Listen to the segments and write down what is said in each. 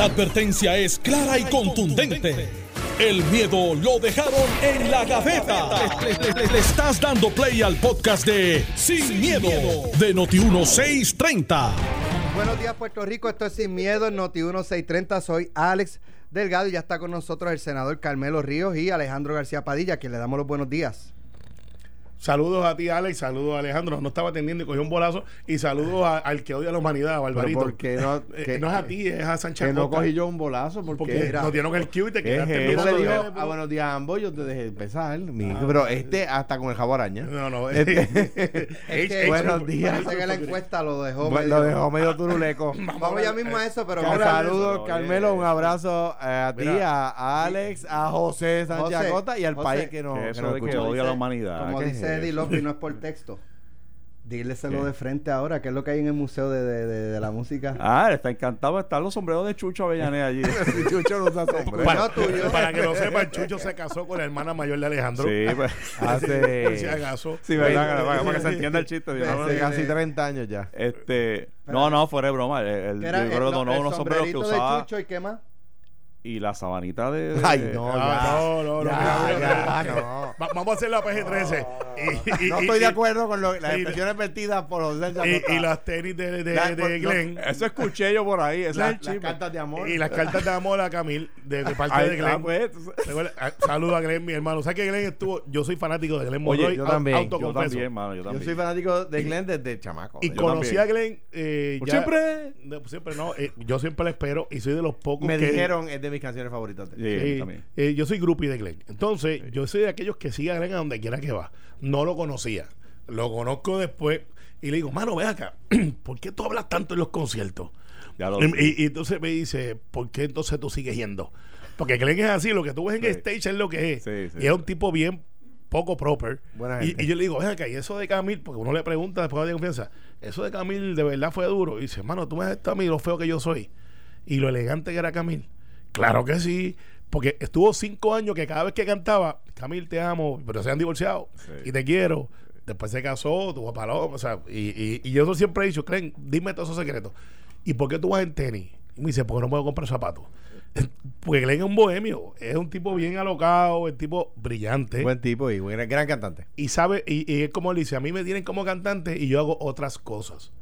La advertencia es clara y contundente. El miedo lo dejaron en la gaveta. Le, estás dando play al podcast de Sin, miedo, de Noti1630. Buenos días, Puerto Rico. Esto es Sin Miedo en Noti 1630. Soy Alex Delgado y ya está con nosotros el senador Carmelo Ríos y Alejandro García Padilla, a quien le damos los buenos días. Saludos a ti, Alex. Saludos a Alejandro. No estaba atendiendo y cogió un bolazo. Y saludos a- al que odia a la humanidad, a Barbarito. ¿por qué no- Eh, que- no es a ti, es a Sánchez Que no cogí yo un bolazo porque, Porque nos dieron el cue y te ¿Qué es quedaste eso? mirando Le digo, el- a buenos días a ambos, yo te dejé empezar. mi- pero este hasta con el jabón araña. No, no. Este- H- buenos días. Parece que la encuesta lo dejó. Bueno, medio- lo dejó medio turuleco. Vamos ya mismo a eso, pero Un vamos a- saludo, Carmelo, un abrazo eh, a ti, a, Alex, a José Sánchez Acosta y al país que nos, Que odia a la humanidad. Como ¿qué dice Eddie? Lopez, no es por texto. Díleselo ¿Qué? de frente ahora, que es lo que hay en el Museo de, de- de- de la Música. Ah, está encantado de estar los sombreros de Chucho Avellaneda allí. Chucho no usa sombrero. Para, No, tuyo. para que lo sepan, Chucho se casó con la hermana mayor de Alejandro. sí, pues. Hace, acaso. Sí, verdad, para, para que se entienda el chiste. de hace casi 30 años ya. Este, no, no, fuera de broma. El, el- Era yo creo el- que donó el unos sombreros que sombrerito de usaba Chucho y qué más. Y la sabanita de. de- Ay, no, Ah, ya. no, no, no. Ya, mira, ya, mira. no. Va- vamos a hacer la PG-13. Y, y- No y- estoy de acuerdo con lo- las expresiones vertidas por José Y, y las tenis de, de, La- de no, Glenn. Eso escuché yo por ahí. Ese La- es el las cartas de amor. Y las cartas de amor a Camil de, de parte Ay, de ah, Glenn. pues, Recuerda, ah, Saludo a Glenn, mi hermano. ¿Sabes que Glenn estuvo? Yo soy fanático de Glenn Oye, Monroy. yo au- también, yo yo también, mano. Yo Yo también. soy fanático de Glenn desde chamaco. Y Yo conocí también. a Glenn eh, ya- siempre. siempre no. eh, yo siempre le espero y soy de los pocos Me dijeron, es de mis canciones favoritas. Sí, Sí, también. eh, yo soy groupie de Glenn. Entonces, yo soy de aquellos que siguen a Glenn a donde quiera que va. No lo conocía. Lo conozco después y le digo, mano, ve acá, ¿por qué tú hablas tanto en los conciertos? Ya lo Y, sé. y- y entonces me dice, ¿por qué entonces tú sigues yendo? Porque Glenn es así, lo que tú ves en Sí. el stage es lo que es. Sí, sí. y es un tipo bien poco proper. Buena Y, gente. y yo le digo, ven acá, y eso de Camil, porque uno le pregunta después de confianza, eso de Camil de verdad fue duro. Y dice, mano, tú me has visto a mí lo feo que yo soy y lo elegante que era Camil. Claro que sí, porque estuvo cinco años que cada vez que cantaba, Camil, te amo, pero se han divorciado Sí. y te quiero. Después se casó, tuvo paloma, o sea, y, y, y yo siempre he dicho, Clen, dime todos esos secretos. ¿Y por qué tú vas en tenis? Y me dice, porque no puedo comprar zapatos. Porque Glenn es un bohemio, es un tipo bien alocado, es un tipo brillante Buen tipo y buen, gran cantante. y sabe, y, y es como él dice, a mí me tienen como cantante y yo hago otras cosas.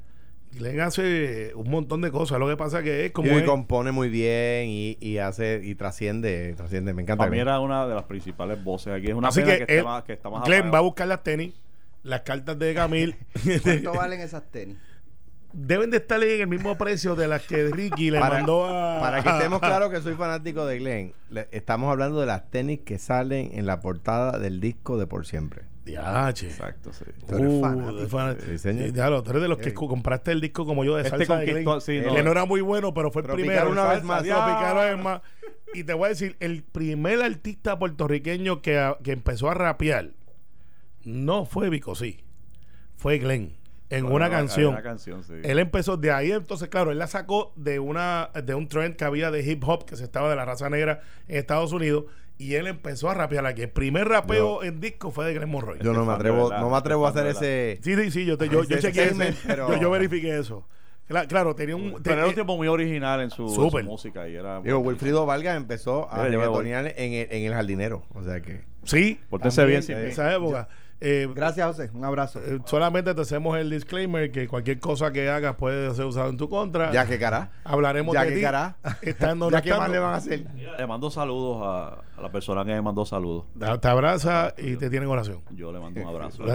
Glenn hace un montón de cosas, lo que pasa que es como y es- compone muy bien y, y hace y trasciende, trasciende. Me encanta. Para mí era una de las principales voces aquí. Es una así pena que, que, él- más, que está más Glenn apagado. va a buscar las tenis, las cartas de Camil ¿Cuánto valen esas tenis? deben de estar en el mismo precio de las que Ricky le Para- mandó a Para que estemos claros que soy fanático de Glenn, le- estamos hablando de las tenis que salen en la portada del disco de Por Siempre. Diache. Exacto, sí. Tú eres Uh, fanático. tú fan- Sí, señor. Diablo, tú eres de los que compraste el disco como yo de Este salsa de conquistó- Glenn. sí, no. que no era muy bueno, pero fue el Tropical primero. una vez más. Tropical una Ya. vez más. Y te voy a decir, el primer artista puertorriqueño que, a- que empezó a rapear no fue Vico, sí. Fue Glenn. En Bueno, una canción. Una canción, sí. Él empezó de ahí, entonces, claro, él la sacó de una de un trend que había de hip hop que se estaba de la raza negra en Estados Unidos y él empezó a rapear aquí. El primer rapeo en disco fue de Glenn Monroy. Yo no me atrevo, no me atrevo a hacer ese. Sí, sí, sí, yo, te, yo, yo chequeé statement, ese, pero- yo, yo verifiqué eso. Cla- Claro, tenía un... Pero era un te- tipo muy original en su, en su Súper. música y era... Digo, Wilfrido Vargas empezó a reggaetonear en el, en el jardinero. O sea que. sí, Pórtese bien, sí. en esa época. Eh, Gracias, José. Un abrazo. eh, solamente te hacemos el disclaimer que cualquier cosa que hagas puede ser usado en tu contra. Ya que cara. Hablaremos Ya de que ti. cara. Estando Ya que más le van a hacer. Le mando saludos a, a la persona que me mandó saludos. Te abraza y te tiene en oración. Yo le mando un abrazo.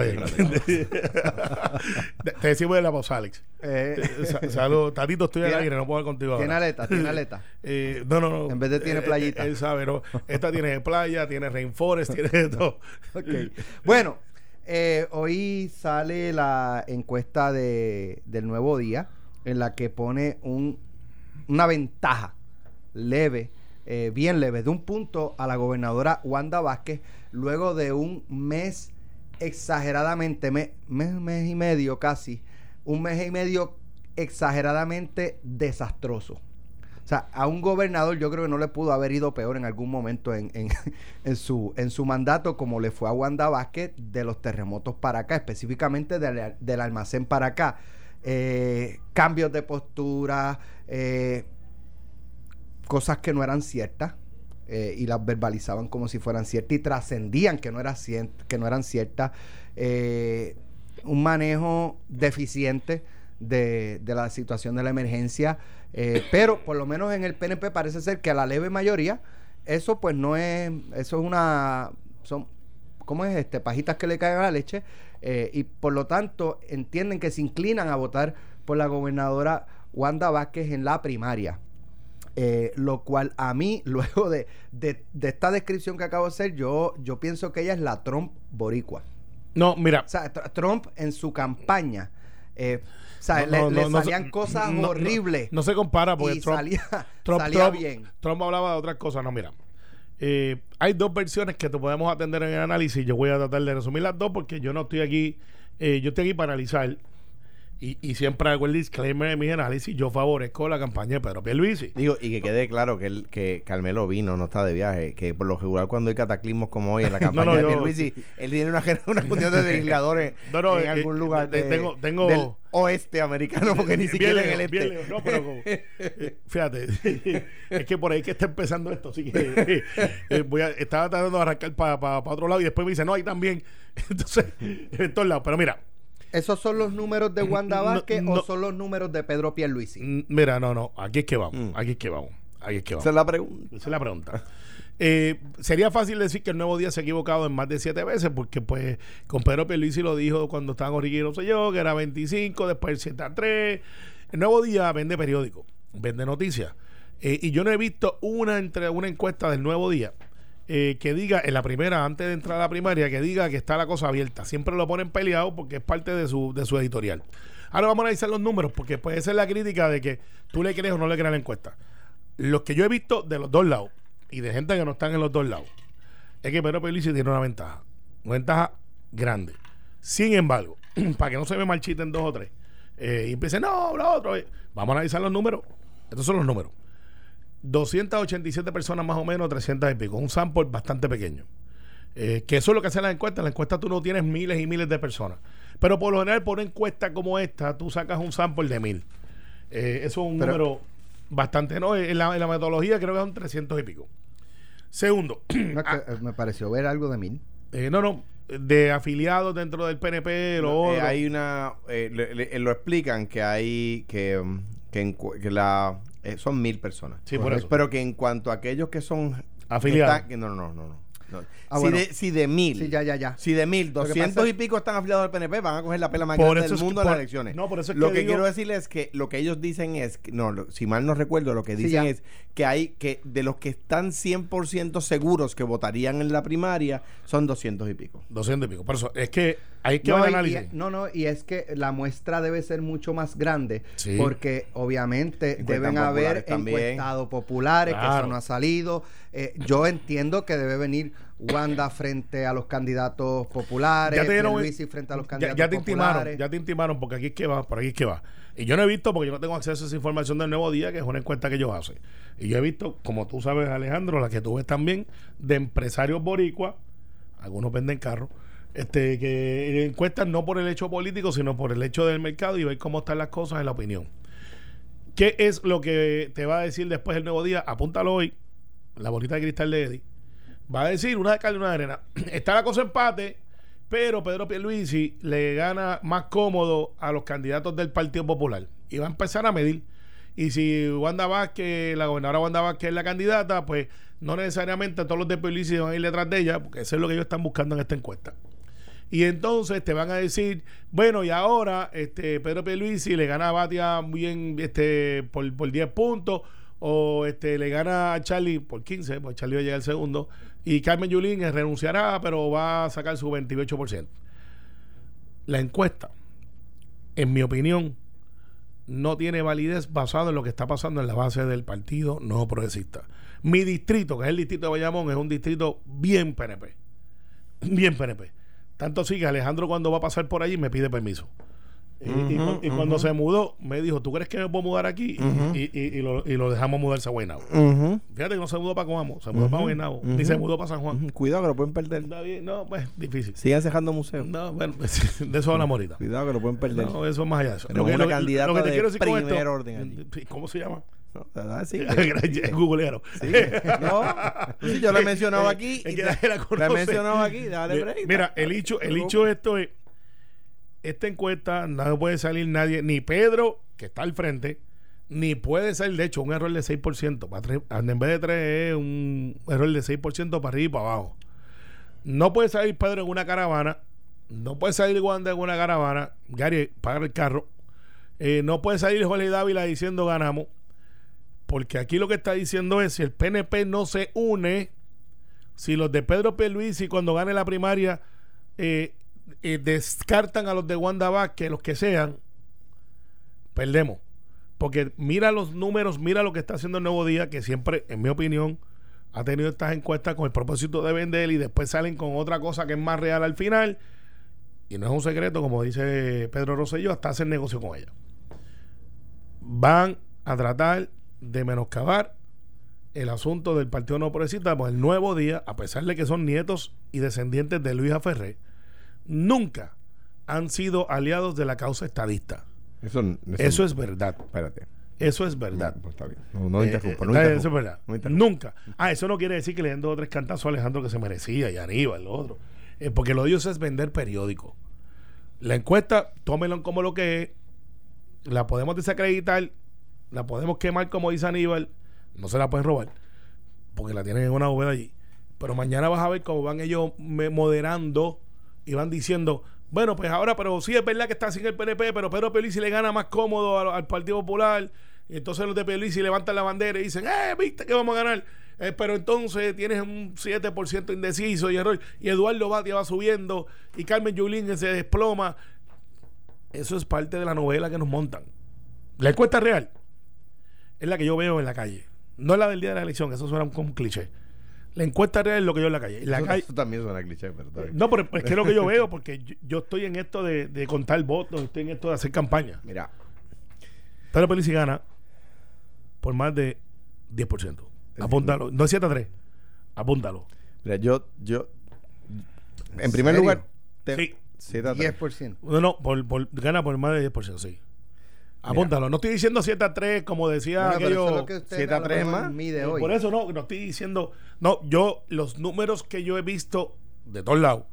Te decimos de la voz, Alex. Eh, Eh, sa- Salud, Tatito, estoy al aire, no puedo hablar contigo tiene ahora. aleta, tiene aleta. Eh, no, no, no. En vez de tiene Eh, playita. Él sabe, ¿no? Esta tiene playa, tiene rainforest, tiene todo. Ok. Bueno, eh, hoy sale la encuesta de, del nuevo día en la que pone un, una ventaja leve, eh, bien leve, de un punto a la gobernadora Wanda Vázquez luego de un mes exageradamente, me- mes, mes y medio casi, un mes y medio exageradamente desastroso. O sea, a un gobernador yo creo que no le pudo haber ido peor en algún momento en, en- en su, en su mandato, como le fue a Wanda Vázquez de los terremotos para acá, específicamente del, del almacén para acá. Eh, cambios de postura, eh, cosas que no eran ciertas eh, y las verbalizaban como si fueran ciertas y trascendían que no, era cien- que no eran ciertas. Eh, un manejo deficiente de, de la situación de la emergencia, eh, pero por lo menos en el PNP parece ser que a la leve mayoría eso pues no es, eso es una, son, ¿cómo es este? Pajitas que le caen a la leche y por lo tanto entienden que se inclinan a votar por la gobernadora Wanda Vázquez en la primaria. Eh, lo cual a mí, luego de, de- de esta descripción que acabo de hacer, yo, yo pienso que ella es la Trump boricua. No, mira. O sea, Tr- Trump en su campaña, eh, o sea, no, le, no, le no, no se- salían cosas horribles. No, se compara porque Trump, salía, Trump, salía Trump- bien. Trump hablaba de otras cosas. No, mira. Eh, hay dos versiones que te podemos atender en el análisis. Yo voy a tratar de resumir las dos porque yo no estoy aquí. eh, yo estoy aquí para analizar. Y, y siempre hago el disclaimer de mi análisis. Yo favorezco la campaña de Pedro Pierluisi. Digo, y que quede claro que, el, que Carmelo vino, no está de viaje, que por lo regular cuando hay cataclismos como hoy en la campaña no, de yo- Pierluisi, él tiene una, una función de legisladores No, no, en eh, algún eh, lugar de- de- tengo- tengo- del oeste americano, porque ni siquiera en lejos, el bien este. lejos. No, pero como- eh, fíjate, es que por ahí que está empezando esto, así que eh, eh, voy a, estaba tratando de arrancar para otro lado y después me dice, no, ahí también. Entonces, en todos lados. Pero mira, ¿Esos son los números de Wanda No, Vázquez no. o son los números de Pedro Pierluisi? mira, no, no, aquí es que vamos, Mm. aquí es que vamos, aquí es que Esa vamos. es la pregunta. Esa es la pregunta. Eh, sería fácil decir que el Nuevo Día se ha equivocado en más de siete veces, porque pues con Pedro Pierluisi lo dijo cuando estaba con Ricky Rosselló, que era 25, después el 7 a 3. El Nuevo Día vende periódico, vende noticias. Eh, y yo no he visto una, entre, una encuesta del Nuevo Día eh, que diga, en la primera, antes de entrar a la primaria, que diga que está la cosa abierta. Siempre lo ponen peleado porque es parte de su, de su editorial. Ahora vamos a analizar los números, porque puede ser la crítica de que tú le crees o no le crees la encuesta. Los que yo he visto de los dos lados, y de gente que no están en los dos lados, es que Pedro Pelici tiene una ventaja. Una ventaja grande. Sin embargo, para que no se me marchiten dos o tres, eh, y empiecen, no, lo otro. eh, Vamos a analizar los números. Estos son los números. 287 personas más o menos, 300 y pico. Un sample bastante pequeño. Eh, que eso es lo que hace la encuesta. En la encuesta tú no tienes miles y miles de personas. Pero por lo general, por una encuesta como esta, tú sacas un sample de mil. Eh, eso es un Pero- número bastante. No, en la, en la metodología creo que son 300 y pico. Segundo, No, es que, eh, me pareció ver algo de mil. eh, no, no, de afiliados dentro del PNP, lo otro. hay una eh, le- le- lo explican que hay que, mm, que, que la eh, son mil personas Sí, por eso. pero que en cuanto a aquellos que son Afiliados. que están- que no no no no, no. Ah, si, bueno. de, si de mil Sí, ya, ya, ya. si de mil doscientos y pico están afiliados al PNP van a coger la pela más Por grande del mundo en las elecciones no, por eso es lo que que digo- quiero decirles es que lo que ellos dicen es no lo- si mal no recuerdo lo que dicen es que hay que de los que están 100% seguros que votarían en la primaria son 200 y pico 200 y pico. Por eso, es que hay que No, ver y- análisis. y- no, no, y es que la muestra debe ser mucho más grande Sí. porque obviamente deben haber encuestados populares, que Claro. eso no ha salido. Eh, yo entiendo que debe venir Wanda frente a los candidatos populares, ya te dieron frente a los ya, candidatos ya te intimaron, populares. ya te intimaron porque aquí es que va, por aquí es que va. Y yo no he visto porque yo no tengo acceso a esa información del Nuevo Día, que es una encuesta que ellos hacen. Y yo he visto, como tú sabes, Alejandro, la que tú ves también, de empresarios boricuas, algunos venden carros, este, que encuestan no por el hecho político, sino por el hecho del mercado y ver cómo están las cosas en la opinión. ¿Qué es lo que te va a decir después el Nuevo Día? Apúntalo hoy, la bolita de cristal de Eddie. Va a decir una de cal y una de arena. Está la cosa empate, pero Pedro Pierluisi le gana más cómodo a los candidatos del Partido Popular. Y va a empezar a medir. Y si Wanda Vázquez, la gobernadora Wanda Vázquez es la candidata, pues no necesariamente todos los de Pierluisi van a ir detrás de ella, porque eso es lo que ellos están buscando en esta encuesta. Y entonces te van a decir, bueno, y ahora este Pedro Pierluisi le gana a Batia bien este por, por 10 puntos o este le gana a Charlie por 15, pues Charlie va a llegar el segundo y Carmen Yulín renunciará, pero va a sacar su 28%. La encuesta, en mi opinión, no tiene validez basado en lo que está pasando en la base del partido no progresista. Mi distrito, que es el distrito de Bayamón, es un distrito bien PNP. Bien PNP. Tanto así que Alejandro cuando va a pasar por allí me pide permiso. Y- y, Ujú, cu- y cuando se mudó, me dijo, ¿tú crees que me puedo mudar aquí? Y- Ujú. y, lo, y lo dejamos mudarse a Guaynabo. Fíjate que no se mudó para Coamo, se mudó para Guaynabo. Ni se mudó para San Juan. cuidado que lo pueden perder bien, no, pues difícil. sigan cerrando museos No, bueno, de eso hablamos ahorita. cuidado que lo pueden perder No, eso es más allá de eso. Tenemos una candidata de decir con primer orden allí. ¿Cómo se llama? No. Sí, Googlearon. sí. No, sí, yo lo he mencionado aquí. Que te- la lo he mencionado aquí, dale break. Mira, el hecho, el hecho esto es, esta encuesta no puede salir nadie, ni Pedro, que está al frente, ni puede salir, de hecho, un error de 6%. para tres- En vez de 3 es un error de 6% para arriba y para abajo. No puede salir Pedro en una caravana, no puede salir Wanda en una caravana, Gary, pagar el carro. Eh, no puede salir Jorge Dávila diciendo ganamos, porque aquí lo que está diciendo es si el PNP no se une, si los de Pedro Pierluisi cuando gane la primaria eh, descartan a los de Wanda Vázquez, los que sean, perdemos. Porque mira los números, mira lo que está haciendo el Nuevo Día, que siempre, en mi opinión, ha tenido estas encuestas con el propósito de vender y después salen con otra cosa que es más real al final. Y no es un secreto, como dice Pedro Rosselló, hasta hacer negocio con ella. Van a tratar de menoscabar el asunto del Partido No Progresista, pues el nuevo día, a pesar de que son nietos y descendientes de Luis Ferré, nunca han sido aliados de la causa estadista. Eso, Eso es verdad. Espérate. Eso es verdad. Pues está bien. No, no Eh, eh, no eso es verdad. No. Nunca. Ah, eso no quiere decir que le den dos o tres cantazos a Alejandro que se merecía y a Aníbal, lo otro. Eh, porque lo de ellos es vender periódico. La encuesta, tómenlo como lo que es. La podemos desacreditar, la podemos quemar como dice Aníbal. No se la pueden robar, porque la tienen en una bóveda allí. Pero mañana vas a ver cómo van ellos moderando y van diciendo, bueno, pues ahora, pero sí es verdad que está sin el PNP, pero Pedro Pelici le gana más cómodo al, Partido Popular. Y entonces los de Pelici levantan la bandera y dicen, eh, viste que vamos a ganar. Eh, pero entonces tienes un 7% indeciso y error. Y Eduardo Batia va subiendo y Carmen Yulín se desploma. Eso es parte de la novela que nos montan. La encuesta real es la que yo veo en la calle. No es la del día de la elección, eso suena como un cliché. La encuesta real es lo que yo en la calle. En la Eso, calle eso también suena cliché, bien. no, pero es que es lo que yo veo, porque yo, yo estoy en esto de, de contar votos, estoy en esto de hacer campaña. Mira, Pedro Pelici gana por más de 10%. Apúntalo. No es 7 a 3. Apúntalo. mira, yo, yo, en primer serio? lugar, te- Sí. siete a tres. 10%. No, no, por, por- gana por más de 10%, sí. Apúntalo. No estoy diciendo 7 a 3 como decía Bueno, pero aquello. es lo que usted siete a a lo tres mejor más. mide hoy. Por eso no, no estoy diciendo. No, yo, los números que yo he visto de todos lados,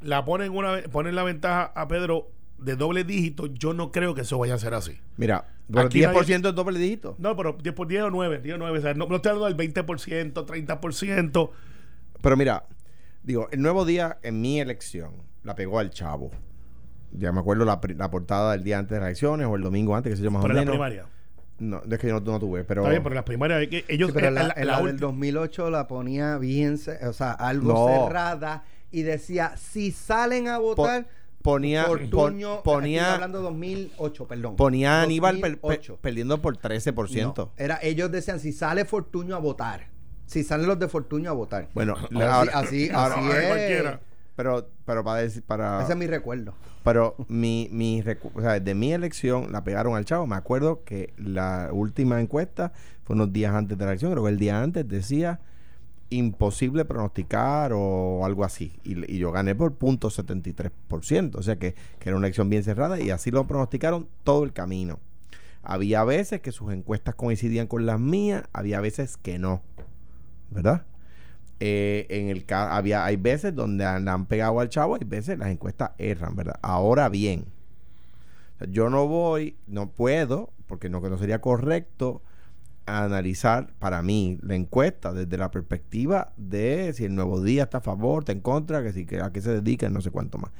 la ponen una ponen la ventaja a Pedro de doble dígito. Yo no creo que eso vaya a ser así. Mira, bueno, Aquí 10% es doble dígito. No, pero 10 por 10 o 9, 10 o 9. O sea, no, no estoy hablando del 20%, 30%. Pero mira, digo, el nuevo día en mi elección la pegó al chavo. Ya me acuerdo la, la portada del día antes de las elecciones o el domingo antes, que se llama más o Pero en la primaria. No, es que yo no, no tuve, pero. Está bien, pero en las primarias es que ellos. Sí, pero eh, la, la- en la la del última- 2008 la ponía bien, o sea, algo No. cerrada y decía, si salen a votar, ponía, Fortuño, pon- ponía, estoy hablando 2008, perdón. ponía a Aníbal per- per- 2008. perdiendo por 13%. No, era, ellos decían, si sale Fortuño a votar, si salen los de Fortuño a votar. Bueno, Así- ahora- así, ahora- así Ay, es. Pero, pero para decir, para. Ese es mi recuerdo. Pero mi, mi recu- o sea, de mi elección la pegaron al chavo. Me acuerdo que la última encuesta fue unos días antes de la elección, creo que el día antes decía imposible pronosticar o algo así. Y, y yo gané por punto .73%. O sea que, que era una elección bien cerrada y así lo pronosticaron todo el camino. Había veces que sus encuestas coincidían con las mías, había veces que no. ¿Verdad? Eh, en el había hay veces donde han- han pegado al chavo, hay veces las encuestas erran, ¿verdad? Ahora bien, yo no voy, no puedo, porque no, no sería correcto analizar para mí la encuesta desde la perspectiva de si el nuevo día está a favor, está en contra, que si a qué se dedica, no sé cuánto más.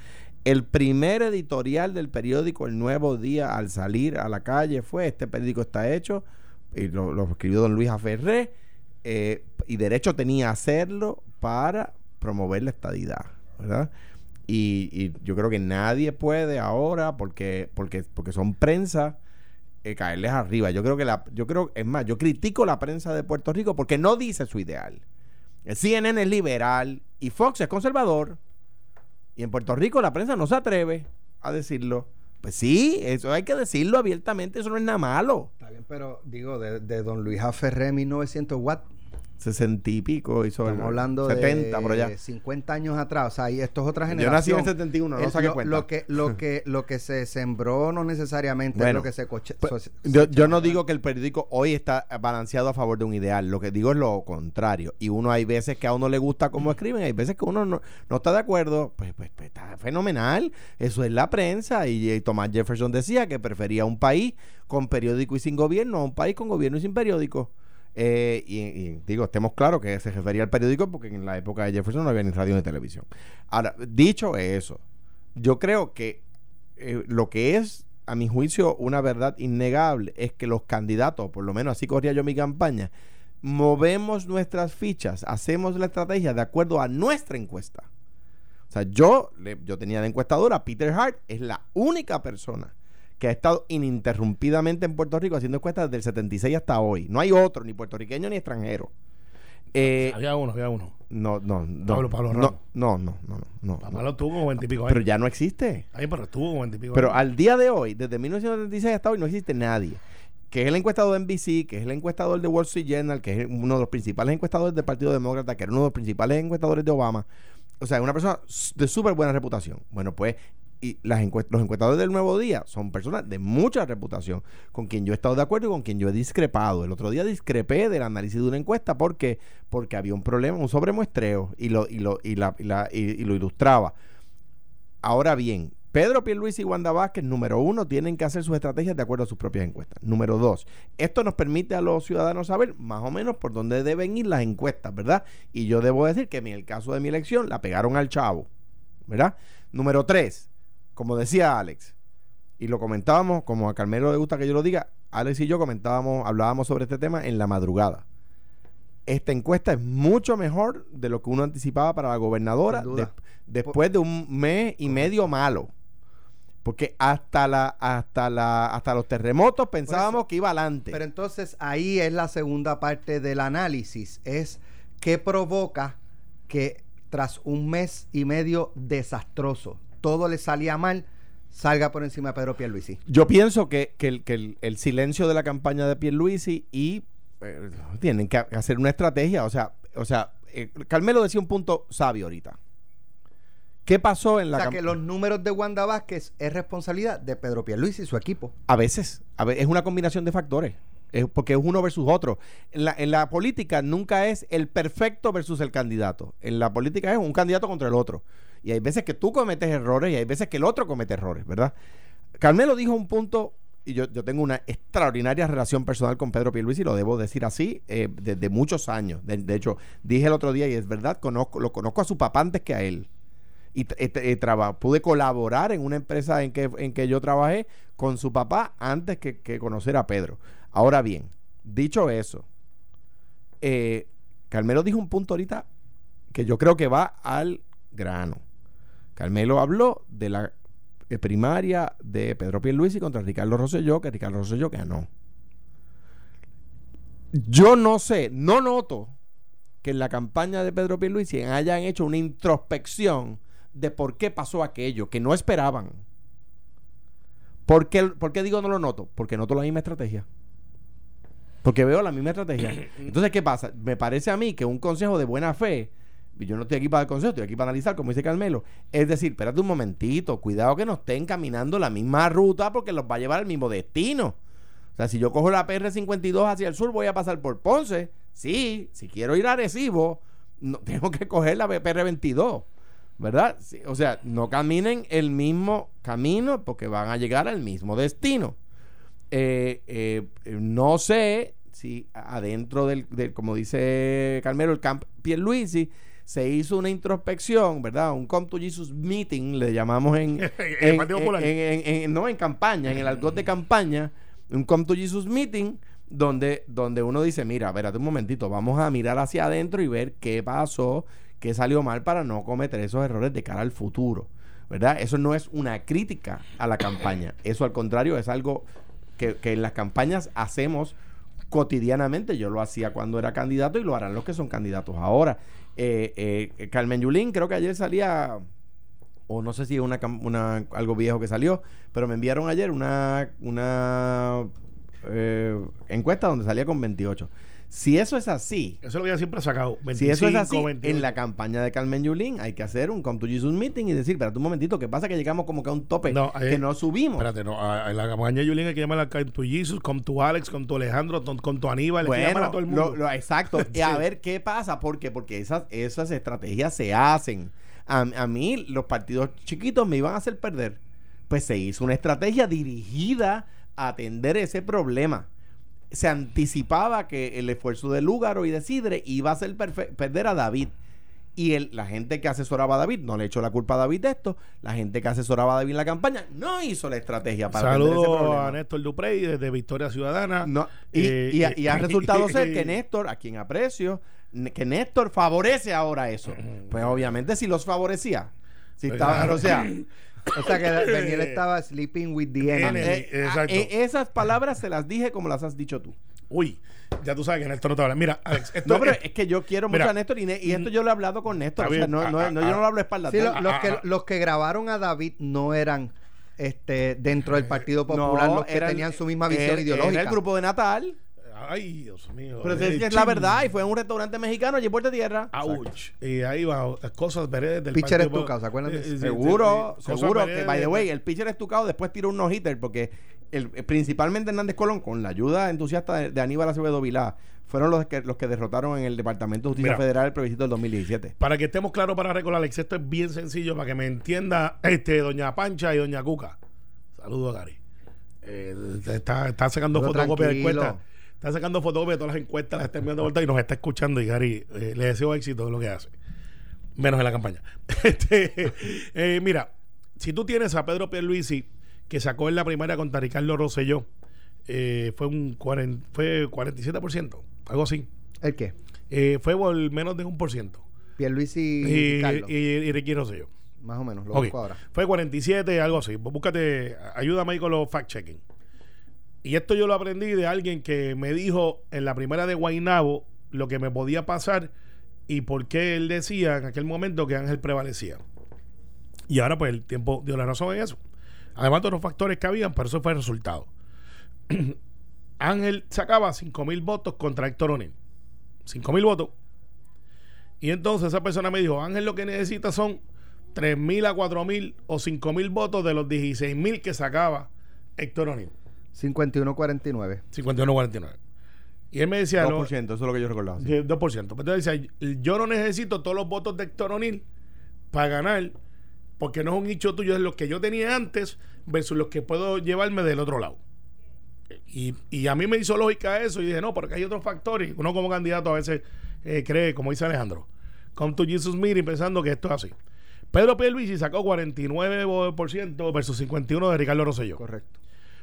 El primer editorial del periódico El Nuevo Día al salir a la calle fue este periódico está hecho y lo, lo escribió don Luis Aferré eh, y derecho tenía a hacerlo para promover la estadidad, ¿verdad? Y, yo creo que nadie puede ahora porque porque porque son prensa eh, caerles arriba. Yo creo que la yo creo es más, yo critico la prensa de Puerto Rico porque no dice su ideal. El CNN es liberal y Fox es conservador. Y en Puerto Rico la prensa no se atreve a decirlo. Pues sí, eso hay que decirlo abiertamente, eso no es nada malo. Está bien, pero digo, de, de Don Luis Aferré, 1900 watts. 60 y pico, hizo Estamos el hablando 70 de por allá. 50 años atrás. O sea, y esto es otra Yo nací en el 71, no El- saqué lo, cuenta. Lo que, lo, que, lo que se sembró no necesariamente es Bueno, lo que se coche. Pues, so- yo, se- yo no digo que el periódico hoy está balanceado a favor de un ideal, lo que digo es lo contrario. Y uno hay veces que a uno le gusta cómo escriben, hay veces que uno no, no está de acuerdo, pues, pues, pues, está fenomenal. Eso es la prensa. Y, eh, Thomas Jefferson decía que prefería un país con periódico y sin gobierno a un país con gobierno y sin periódico. Eh, y, digo, estemos claros que se refería al periódico porque en la época de Jefferson no había ni radio ni televisión. Ahora, dicho eso, yo creo que eh, lo que es, a mi juicio, una verdad innegable es que los candidatos, por lo menos así corría yo mi campaña, movemos nuestras fichas, hacemos la estrategia de acuerdo a nuestra encuesta. O sea, yo, yo tenía de encuestadora, Peter Hart es la única persona que ha estado ininterrumpidamente en Puerto Rico haciendo encuestas desde el 76 hasta hoy. No hay otro, ni puertorriqueño ni extranjero. Eh, Había uno, había uno. no, no, no. Pablo- Pablo no, Ramos. no, no, no, no, no, Papá no. tuvo como 20 y pico Pero años. ya no existe. Ay, pero estuvo como 20 y pico Pero años. al día de hoy, desde 1976 hasta hoy, no existe nadie. Que es el encuestador de NBC, que es el encuestador de Wall Street Journal, que es uno de los principales encuestadores del Partido Demócrata, que era uno de los principales encuestadores de Obama. O sea, una persona de súper buena reputación. Bueno, pues, y las encue- los encuestadores del Nuevo Día son personas de mucha reputación, con quien yo he estado de acuerdo y con quien yo he discrepado. El otro día discrepé del análisis de una encuesta porque, porque había un problema, un sobremuestreo, y lo, y lo, y la, y lo ilustraba. Ahora bien, Pedro Pierluisi y Wanda Vázquez, número uno, tienen que hacer sus estrategias de acuerdo a sus propias encuestas. Número dos, esto nos permite a los ciudadanos saber más o menos por dónde deben ir las encuestas, ¿verdad? Y yo debo decir que en el caso de mi elección la pegaron al chavo, ¿verdad? Número tres, como decía Alex, y lo comentábamos, como a Carmelo le gusta que yo lo diga, Alex y yo comentábamos, hablábamos sobre este tema en la madrugada. Esta encuesta es mucho mejor de lo que uno anticipaba para la gobernadora de- después de un mes y medio malo. Porque hasta la hasta la hasta los terremotos pensábamos que iba adelante. Pero entonces ahí es la segunda parte del análisis. Es qué provoca que tras un mes y medio desastroso, todo le salía mal, salga por encima de Pedro Pierluisi. Yo pienso que, que el, que el- el silencio de la campaña de Pierluisi y eh, tienen que hacer una estrategia. O sea, o sea eh, Carmelo decía un punto sabio ahorita. ¿Qué pasó en O la sea cam- que los números de Wanda Vázquez es responsabilidad de Pedro Pierluisi y su equipo. A veces, a es una combinación de factores. Es porque es uno versus otro. En la, en la política nunca es el perfecto versus el candidato. En la política es un candidato contra el otro. Y hay veces que tú cometes errores y hay veces que el otro comete errores, ¿verdad? Carmelo dijo un punto, y yo, yo tengo una extraordinaria relación personal con Pedro Pierluisi, lo debo decir así, eh, desde muchos años. De, hecho, dije el otro día, y es verdad, conozco, lo conozco a su papá antes que a él y t- eh, eh, traba- pude colaborar en una empresa en que, en que yo trabajé con su papá antes que, que conocer a Pedro. Ahora bien, dicho eso, eh, Carmelo dijo un punto ahorita que yo creo que va al grano. Carmelo habló de la eh, primaria de Pedro Pierluisi contra Ricardo Rosselló, que Ricardo Rosselló ganó. Yo no sé, no noto que en la campaña de Pedro Pierluisi hayan hecho una introspección de por qué pasó aquello que no esperaban. ¿Por qué, por qué digo no lo noto? Porque noto la misma estrategia. Porque veo la misma estrategia. Entonces, ¿qué pasa? Me parece a mí que un consejo de buena fe, yo no estoy aquí para dar consejo, estoy aquí para analizar, como dice Carmelo, es decir, espérate un momentito, cuidado que no estén caminando la misma ruta porque los va a llevar al mismo destino. O sea, si yo cojo la PR52 hacia el sur, voy a pasar por Ponce. Sí, si quiero ir a Arecibo, no, tengo que coger la PR22. ¿Verdad? O sea, no caminen el mismo camino porque van a llegar al mismo destino. Eh, eh, no sé si adentro del, del, como dice Carmelo, el Camp Pierluisi, se hizo una introspección, ¿verdad? Un Come to Jesus meeting, le llamamos en, El Partido Popular. en- no en campaña, en el argot de campaña, un Come to Jesus meeting, donde, donde uno dice, mira, espérate un momentito, vamos a mirar hacia adentro y ver qué pasó, qué salió mal para no cometer esos errores de cara al futuro. ¿Verdad? Eso no es una crítica a la campaña. Eso al contrario es algo que, que en las campañas hacemos cotidianamente. Yo lo hacía cuando era candidato y lo harán los que son candidatos ahora. Eh, eh, Carmen Yulín, creo que ayer salía, o no sé si es una, una- algo viejo que salió, pero me enviaron ayer una, una eh, encuesta donde salía con 28. Si eso es así, Eso es lo ella siempre sacado. 25, si eso es así, 28. en la campaña de Carmen Yulín hay que hacer un Come to Jesus Meeting y decir, espérate un momentito, ¿qué pasa? Que llegamos como que a un tope No, que no subimos. Espérate, no. A, a la campaña de Yulín hay que llamarla Come to Jesus, Come to Alex, Come to Alejandro, Come con tu Aníbal. hay que llamar a todo el mundo. lo- lo- exacto. Y a ver qué pasa. ¿Por qué? Porque esas, esas estrategias se hacen. A, a mí, los partidos chiquitos me iban a hacer perder. Pues se hizo una estrategia dirigida a atender ese problema. Se anticipaba que el esfuerzo de Lúgaro y de Sidre iba a perfe- perder a David. Y el- la gente que asesoraba a David no le echó la culpa a David de esto. La gente que asesoraba a David en la campaña no hizo la estrategia para Saludos a Néstor Duprey desde Victoria Ciudadana. No, y, Eh, y ha- eh, y ha resultado ser que Néstor, a quien aprecio, que Néstor favorece ahora eso. Pues obviamente si los favorecía. Si Pues estaba, o sea, O sea que Daniel estaba sleeping with the enemy. Enemy. eh, exacto. eh, esas palabras se las dije como las has dicho tú. Uy, ya tú sabes que Néstor no te habla. Mira, Alex, esto No, pero es- es que yo quiero Mira, mucho a Néstor y, y esto yo lo he hablado con Néstor. O sea, no, no, Ah, no, ah, yo no ah. lo hablo de espaldas. Sí, lo- los, ah, que, ah. los que grabaron a David no eran este dentro del Partido Popular No, los que tenían su misma visión era- ideológica. Era el grupo de Natal. Ay, Dios mío. Pero es que es la verdad. Y fue en un restaurante mexicano allí en Puerto Tierra. Ouch. Y ahí va las cosas veredes del Pitcher Partido estucado, ¿se acuerdan de Eh, Seguro, seguro que, by the way, el pitcher estucado después tiró un no-hitter porque el, principalmente Hernández Colón, con la ayuda entusiasta de, de Aníbal Acevedo Vilá, fueron los que, los que derrotaron en el Departamento de Justicia Mira. Federal el plebiscito del 2017. Para que estemos claros para recordar, Alex, esto es bien sencillo para que me entienda este Doña Pancha y Doña Cuca. Saludos, Gary. Eh, está, está sacando fotocopias de tranquilo. Está sacando fotocopias de todas las encuestas, las está enviando vuelta y nos está escuchando. Y Gary, eh, le deseo éxito en lo que hace. Menos en la campaña. Este, eh, mira, si tú tienes a Pedro Pierluisi, que sacó en la primaria contra Ricardo Rosselló, eh, fue un 40, fue 47%, algo así. ¿El qué? Eh, fue por menos de un por ciento. Pierluisi y, Y, Carlos. y, y Ricky Rosselló. más o menos, lo Ok. busco ahora. Fue 47, algo así. Búscate, ayúdame ahí con los fact-checking. Y esto yo lo aprendí de alguien que me dijo en la primera de Guainabo lo que me podía pasar y por qué él decía en aquel momento que Ángel prevalecía. Y ahora pues el tiempo dio la razón en eso. Además de otros factores que habían, pero eso fue el resultado. Ángel sacaba 5 mil votos contra Héctor O'Neill. 5 mil votos. Y entonces esa persona me dijo, Ángel lo que necesita son 3 mil a 4 mil o 5 mil votos de los 16 mil que sacaba Héctor O'Neill. 51-49. 51-49. Y él me decía, 2%, lo- eso es lo que yo recordaba. sí. Sí, 2%. Pues Entonces decía, yo no necesito todos los votos de Héctor O'Neill para ganar, porque no es un hecho tuyo, es lo que yo tenía antes versus los que puedo llevarme del otro lado. Y, y a mí me hizo lógica eso y dije, no, porque hay otros factores. Uno como candidato a veces eh, cree, como dice Alejandro, come to Jesus meeting pensando que esto es así. Pedro Pierluisi sacó 49% versus 51% de Ricardo Rosselló. Correcto.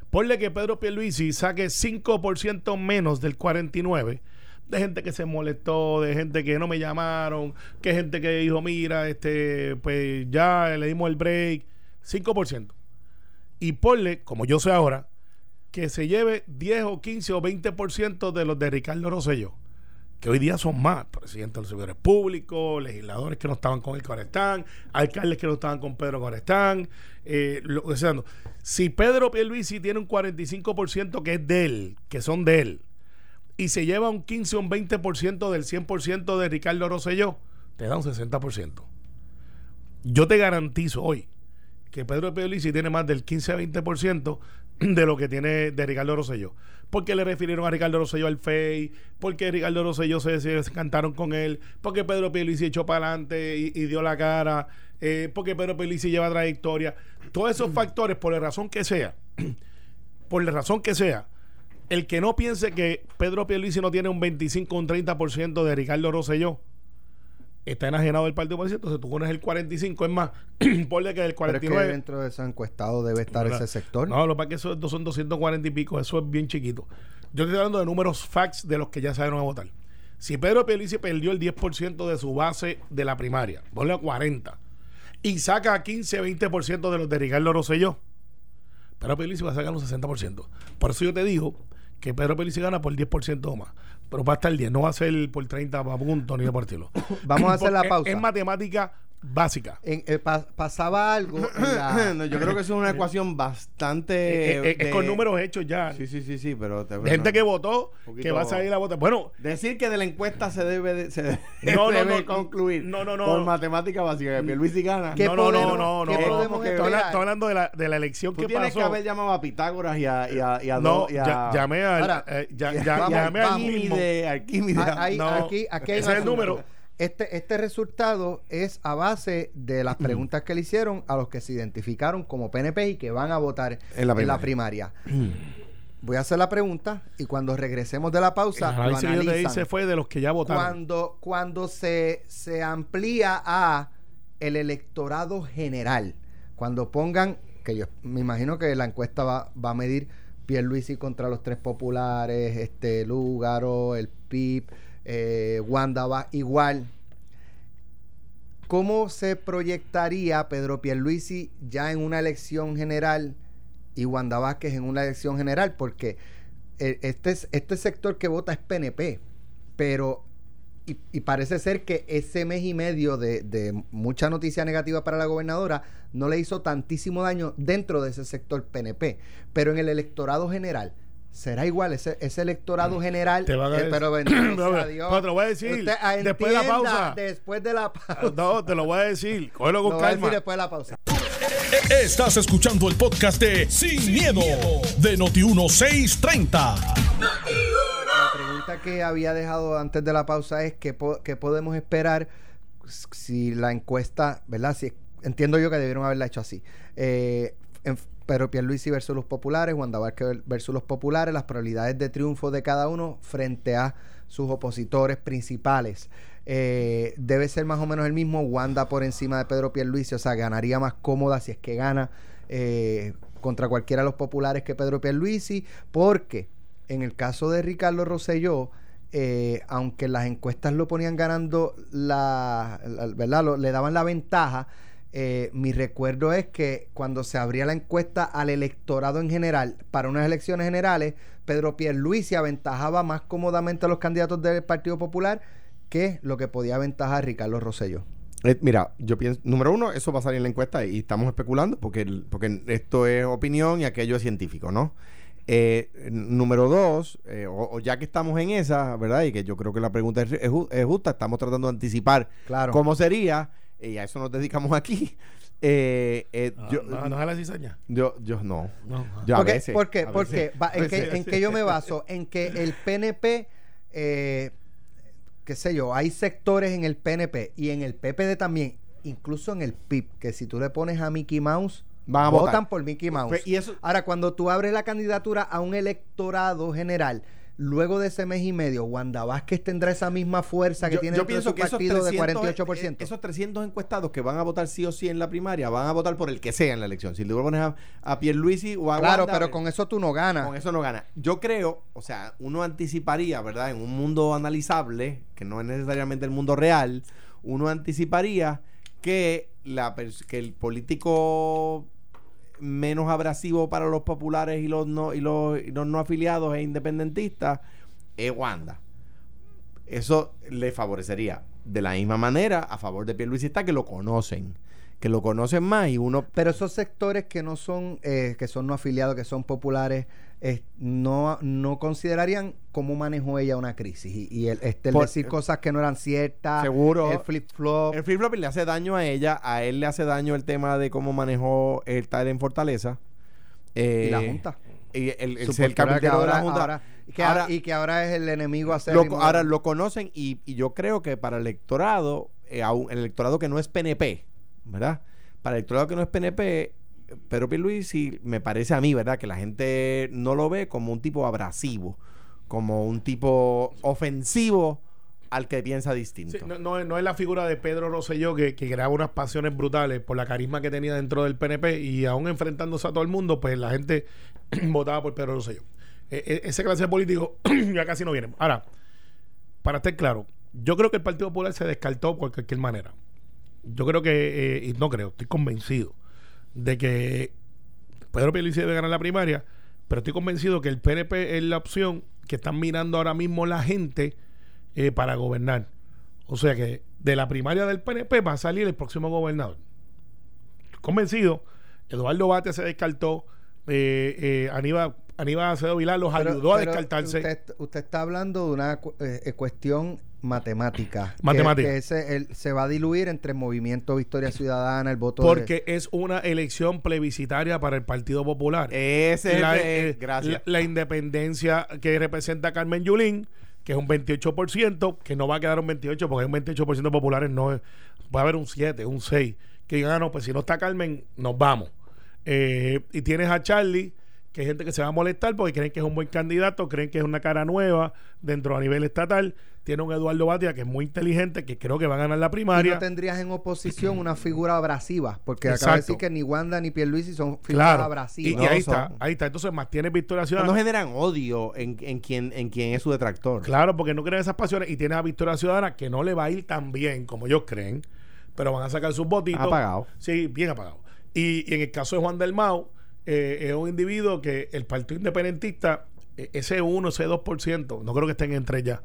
Ponle que Pedro Pierluisi saque 5% menos del 49 de gente que se molestó, de gente que no me llamaron, que gente que dijo, mira, este, pues ya le dimos el break, 5%. Y ponle, como yo sé ahora, que se lleve 10 o 15 o 20% de los de Ricardo Rosselló, que hoy día son más, presidentes de los servidores públicos, legisladores que no estaban con él que ahora están, alcaldes que no estaban con Pedro que ahora están, eh, sea, si Pedro Pierluisi tiene un 45% que es de él, que son de él, y se lleva un 15 o un 20% del 100% de Ricardo Rosselló, te da un 60%. Yo te garantizo hoy que Pedro Pierluisi tiene más del 15 a 20% de lo que tiene de Ricardo Rosselló. Porque le refirieron a Ricardo Rosselló al FEI, porque Ricardo Rosselló se, se, cantaron con él, porque Pedro Pierluisi echó para adelante y, y dio la cara, eh, porque Pedro Pierluisi lleva trayectoria. Todos esos factores, por la razón que sea, por la razón que sea, el que no piense que Pedro Pierluisi no tiene un 25 o un 30% de Ricardo Rosselló, está enajenado del Partido Popular, entonces tú pones el 45, es más, ponle que el Pero es que 49. dentro de ese encuestado debe estar ¿verdad? ese sector. No, lo que pasa es que eso son 240 y pico, eso es bien chiquito. Yo estoy hablando de números facts de los que ya salieron a votar. Si Pedro Pierluisi perdió el 10% de su base de la primaria, ponle a 40, y saca 15, 20% de los de Ricardo Rosselló, Pedro Pierluisi va a sacar un 60%. Por eso yo te digo que Pedro Pierluisi gana por 10% o más. Pero va a estar el 10, no va a ser por 30 puntos ni de por estilo. Vamos a hacer la pausa. Es matemática básica. En- eh, pa- pasaba algo en la- No, yo creo que eso es una ecuación bastante. Eh, eh, es de- con números hechos ya. Sí, sí, sí, sí, pero. te- de gente que votó, que va a salir a votar. Bueno, Decir que de la encuesta se debe, de- se debe No, no, debe no, concluir no, no, no. por matemática básica que Pierluisi gana. ¿Qué no, no, no, no, no. qué no. podemos Estoy hablando de la, de la elección Tú que tienes pasó. que haber llamado a Pitágoras y a, y a, y a no, y a- ya- llamé al. Ahora, eh, ya- ya- vamos, llamé al vamos. mismo. Arquímedes, Arquímedes. Ah, aquí, aquí hay ese un es el asunto. número. Este, este resultado es a base de las preguntas que le hicieron a los que se identificaron como PNP y que van a votar En la primaria. primaria. Voy a hacer la pregunta y cuando regresemos de la El pausa, lo análisis que yo te analizan. hice fue de los que ya votaron. cuando, cuando se, se amplía a el electorado general, cuando pongan, que yo me imagino que la encuesta va, va a medir Pierluisi contra los tres populares, este Lúgaro, el PIB, eh, Wanda igual. ¿Cómo se proyectaría Pedro Pierluisi ya en una elección general y Wanda Vázquez en una elección general? Porque eh, este, es- este sector que vota es PNP, pero y, y parece ser que ese mes y medio de, de mucha noticia negativa para la gobernadora no le hizo tantísimo daño dentro de ese sector PNP, pero en el electorado general. ¿Será igual ese, ese electorado general? Te van a Eh, decir- pero bendito Pero, sea Dios. pero te lo voy a decir, Usted, después de la pausa. Después de la pausa. No, te lo voy a decir. Cógelo Lo con voy a decir calma. después de la pausa. Estás escuchando el podcast de Sin, miedo, de Noti1630. La pregunta que había dejado antes de la pausa es qué, po- qué podemos esperar si la encuesta, ¿verdad? Si, entiendo yo que debieron haberla hecho así. Eh, en- pero Pierluisi versus los populares, Wanda Vázquez versus los populares, las probabilidades de triunfo de cada uno frente a sus opositores principales. Eh, debe ser más o menos el mismo, Wanda por encima de Pedro Pierluisi, o sea, ganaría más cómoda si es que gana eh, contra cualquiera de los populares que Pedro Pierluisi, porque en el caso de Ricardo Rosselló, eh, aunque las encuestas lo ponían ganando, la, ¿verdad? Le daban la ventaja. Eh, mi recuerdo es que cuando se abría la encuesta al electorado en general para unas elecciones generales, Pedro Pierluisi aventajaba más cómodamente a los candidatos del Partido Popular que lo que podía aventajar Ricardo Rosselló. Eh, mira, yo pienso, número uno, eso va a salir en la encuesta y estamos especulando porque, el- porque esto es opinión y aquello es científico, ¿no? Eh, número dos, eh, o, o ya que estamos en esa, ¿verdad? Y que yo creo que la pregunta es, es es justa, estamos tratando de anticipar Claro. cómo sería, y a eso nos dedicamos aquí. Eh, eh, Ah, yo, no, no es la cizaña. yo, yo no. No. Yo a ¿Por qué? veces, ¿Por qué? a ¿Por veces. qué? Va, ¿en, A qué, en qué yo me baso? En que el PNP, eh, qué sé yo, hay sectores en el PNP y en el PPD también, incluso en el PIB, que si tú le pones a Mickey Mouse, Van a votan votar. por Mickey Mouse. Pues, y eso- Ahora, cuando tú abres la candidatura a un electorado general, luego de ese mes y medio, Wanda Vázquez tendrá esa misma fuerza que yo, tiene yo pienso su que esos partido 300, de 48%. eh, esos 300 encuestados que van a votar sí o sí en la primaria van a votar por el que sea en la elección. Si le pones a, a Pierluisi o a claro, Wanda, pero eh, con eso tú no ganas. Con eso no gana. Yo creo, o sea, uno anticiparía, ¿verdad? En un mundo analizable, que no es necesariamente el mundo real, uno anticiparía que, la, que el político menos abrasivo para los populares y los no, y los, y los no afiliados e independentistas es Wanda. Eso le favorecería de la misma manera a favor de Pierluisi está que lo conocen, que lo conocen más y uno Pero esos sectores que no son, eh, que son no afiliados, que son populares, eh, no, no considerarían cómo manejó ella una crisis. Y, y el, este, el Por- decir cosas que no eran ciertas, Seguro. el flip-flop. El flip flop le hace daño a ella, a él le hace daño el tema de cómo manejó el estar en Fortaleza. Eh, y la Junta. Y el, el, el que carpintero de la ahora- Junta. ahora- y, que, Ahora- y que ahora es el enemigo a lo, ahora lo conocen y, y yo creo que para el electorado, eh, aún- el electorado que no es PNP, ¿verdad? Para el electorado que no es PNP, Pedro Pierluisi me parece a mí, ¿verdad? Que la gente no lo ve como un tipo abrasivo, como un tipo ofensivo al que piensa distinto. No, es- la figura de Pedro Rosselló que, que unas pasiones brutales por la carisma que tenía dentro del PNP y aún enfrentándose a todo el mundo, pues la gente votaba por Pedro Rosselló. E- e- ese clase político ya casi no viene. Ahora, para estar claro, yo creo que el Partido Popular se descartó por cualquier manera. Yo creo que, eh, y no creo, estoy convencido de que Pedro Pierluisi debe ganar la primaria, pero estoy convencido que el PNP es la opción que están mirando ahora mismo la gente eh, para gobernar. O sea que de la primaria del PNP va a salir el próximo gobernador. Convencido, Eduardo Bate se descartó, eh, eh, Aníbal, Aníbal Acevedo Vilar los Pero- ayudó a descartarse. Usted, usted está hablando de una eh, eh, cuestión matemática. que- Matemática. Que, ese, el- se va a diluir entre el movimiento Victoria Ciudadana, el voto de- Porque es una elección plebiscitaria para el Partido Popular. Ese es la, el- eh, gracias. la- la independencia que representa Carmen Yulín, que es un 28%, que no va a quedar un 28%, porque hay un 28% populares, no es- va a haber un 7, un 6, que digan, ah, no, pues si no está Carmen, nos vamos. Eh, y tienes a Charlie, que hay gente que se va a molestar porque creen que es un buen candidato, creen que es una cara nueva dentro a nivel estatal. Tiene un Eduardo Batia que es muy inteligente, que creo que va a ganar la Y primaria. no tendrías en oposición una figura abrasiva, porque acaba de Exacto. decir que ni Wanda ni Pierluisi son figuras Claro. Y, abrasivas. y ahí No, está, son- ahí está. Entonces, más tiene Victoria no Ciudadana. generan odio en, en quien en quien es su detractor. Claro, porque no creen esas pasiones y tienes a Victoria Ciudadana que no le va a ir tan bien como ellos creen, pero van a sacar sus votitos. Apagado. Sí, bien apagado. Y, y en el caso de Juan del Mau, eh, es un individuo que el Partido Independentista, eh, ese 1, ese 2%, no creo que estén entre ya,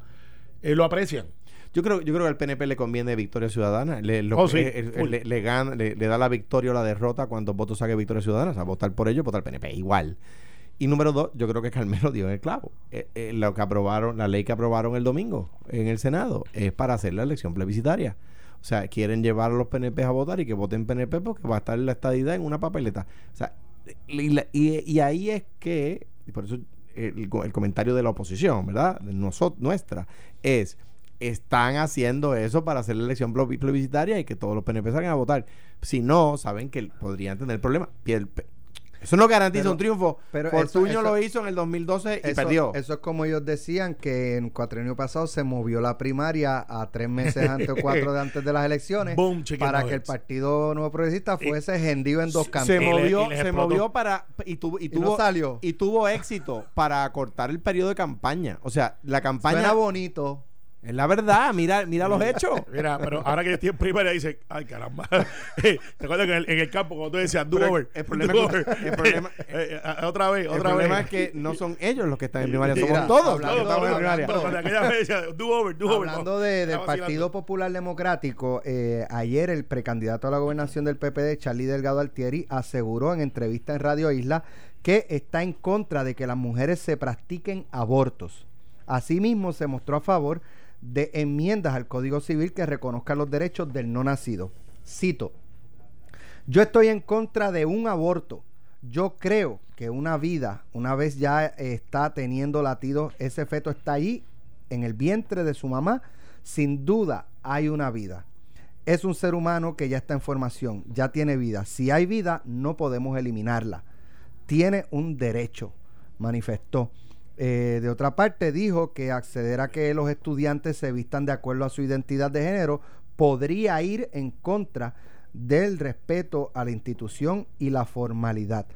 eh, lo aprecian. Yo creo, yo creo que al PNP le conviene victoria ciudadana. Le, lo- Oh, sí, le, le gana- le- le da la victoria o la derrota cuando votos saque victoria ciudadana. O sea, votar por ellos, votar PNP. Igual. Y número dos, yo creo que Carmelo dio en el clavo. Eh, eh, lo que aprobaron, la ley que aprobaron el domingo en el Senado es para hacer la elección plebiscitaria. O sea, quieren llevar a los PNP a votar y que voten PNP porque va a estar la estadidad en una papeleta. O sea, y, ahí es que, y por eso el, comentario de la oposición, ¿verdad? De nosot- nuestra, es están haciendo eso para hacer la elección pleb- plebiscitaria y que todos los PNP salgan a votar. Si no, saben que podrían tener problemas. Eso no garantiza Pero- un triunfo. pero Fortuño eso- lo hizo en el 2012 y Eso, perdió. eso es como ellos decían que en cuatrienio pasado se movió la primaria a tres meses antes o cuatro de antes de las elecciones Boom, para que el. Partido Nuevo Progresista fuese hendido en dos cantos. se Y le- movió, se explotó. movió para y tuvo y Y no tuvo salió. y tuvo éxito para acortar el periodo de campaña. O sea, la campaña Suena bonito. Es la verdad. Mira, mira los hechos. Mira, pero ahora que yo estoy en primaria, dice, ay caramba. ¿Te acuerdas que en el, en el campo, cuando tú decías, do over? el problema do es que- over"? el problema- Eh, eh, otra vez, El problema vez. es que no son ellos los que están en primaria, Mira, somos todos los hablando- que estamos en primaria. Pero cuando aquella vez decía, do over, do over. Hablando no, de- del. Partido Popular Democrático, eh, ayer el precandidato a la gobernación del PPD, Charlie Delgado Altieri, aseguró en entrevista en Radio Isla que está en contra de que las mujeres se practiquen abortos. Asimismo, se mostró a favor de enmiendas al Código Civil que reconozcan los derechos del no nacido. Cito, yo estoy en contra de un aborto. Yo creo que una vida, una vez ya eh, está teniendo latidos, ese feto está ahí en el vientre de su mamá, sin duda hay una vida. Es un ser humano que ya está en formación, ya tiene vida. Si hay vida, no podemos eliminarla. Tiene un derecho, manifestó. Eh, de otra parte, dijo que acceder a que los estudiantes se vistan de acuerdo a su identidad de género podría ir en contra del respeto a la institución y la formalidad.